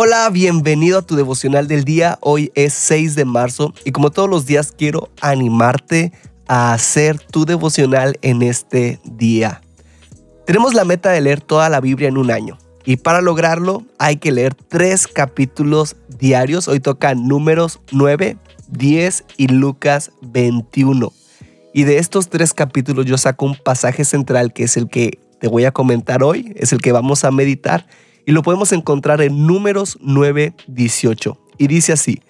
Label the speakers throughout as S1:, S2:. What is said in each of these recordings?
S1: Hola, bienvenido a tu devocional del día. Hoy es 6 de marzo y como todos los días quiero animarte a hacer tu devocional en este día. Tenemos la meta de leer toda la Biblia en un año y para lograrlo hay que leer tres capítulos diarios. Hoy toca números 9, 10 y Lucas 21. Y de estos tres capítulos yo saco un pasaje central que es el que te voy a comentar hoy, es el que vamos a meditar y lo podemos encontrar en Números 9, 18. Y dice así,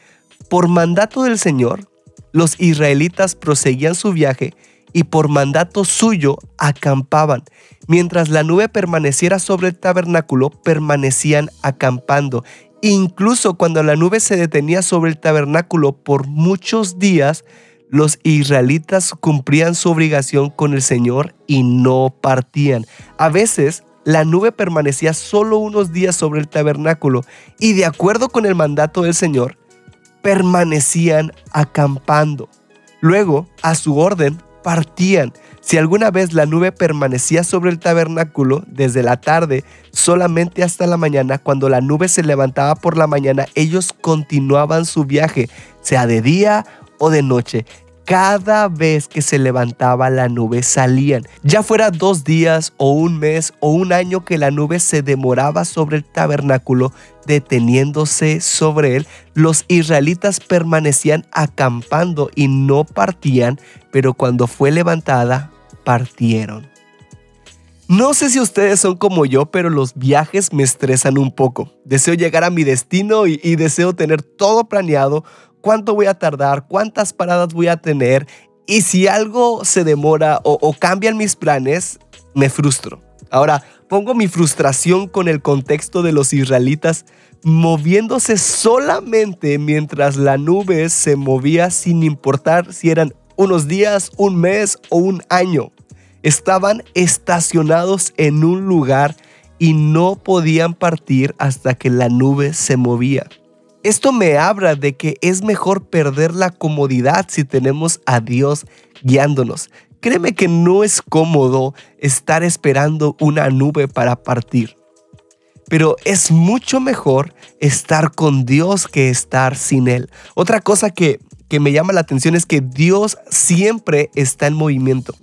S1: por mandato del Señor, los israelitas proseguían su viaje y por mandato suyo acampaban. Mientras la nube permaneciera sobre el tabernáculo, permanecían acampando. Incluso cuando la nube se detenía sobre el tabernáculo por muchos días, los israelitas cumplían su obligación con el Señor y no partían. A veces la nube permanecía solo unos días sobre el tabernáculo y de acuerdo con el mandato del Señor, permanecían acampando. Luego, a su orden, partían. Si alguna vez la nube permanecía sobre el tabernáculo desde la tarde solamente hasta la mañana, cuando la nube se levantaba por la mañana, ellos continuaban su viaje, sea de día o de noche cada vez que se levantaba la nube salían. Ya fuera dos días o un mes o un año que la nube se demoraba sobre el tabernáculo, deteniéndose sobre él, los israelitas permanecían acampando y no partían, pero cuando fue levantada, partieron. No sé si ustedes son como yo, pero los viajes me estresan un poco. Deseo llegar a mi destino y, y deseo tener todo planeado cuánto voy a tardar, cuántas paradas voy a tener y si algo se demora o, cambian mis planes, me frustro. Ahora, pongo mi frustración con el contexto de los israelitas moviéndose solamente mientras la nube se movía sin importar si eran unos días, un mes o un año. Estaban estacionados en un lugar y no podían partir hasta que la nube se movía. Esto me habla de que es mejor perder la comodidad si tenemos a Dios guiándonos. Créeme que no es cómodo estar esperando una nube para partir. Pero es mucho mejor estar con Dios que estar sin Él. Otra cosa que, que me llama la atención es que Dios siempre está en movimiento.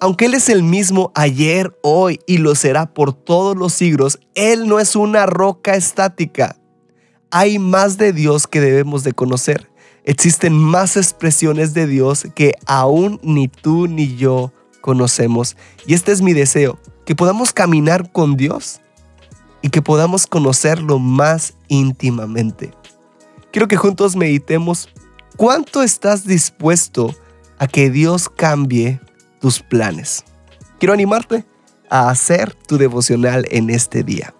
S1: Aunque Él es el mismo ayer, hoy y lo será por todos los siglos, Él no es una roca estática hay más de Dios que debemos de conocer. Existen más expresiones de Dios que aún ni tú ni yo conocemos. Y este es mi deseo, que podamos caminar con Dios y que podamos conocerlo más íntimamente. Quiero que juntos meditemos cuánto estás dispuesto a que Dios cambie tus planes. Quiero animarte a hacer tu devocional en este día.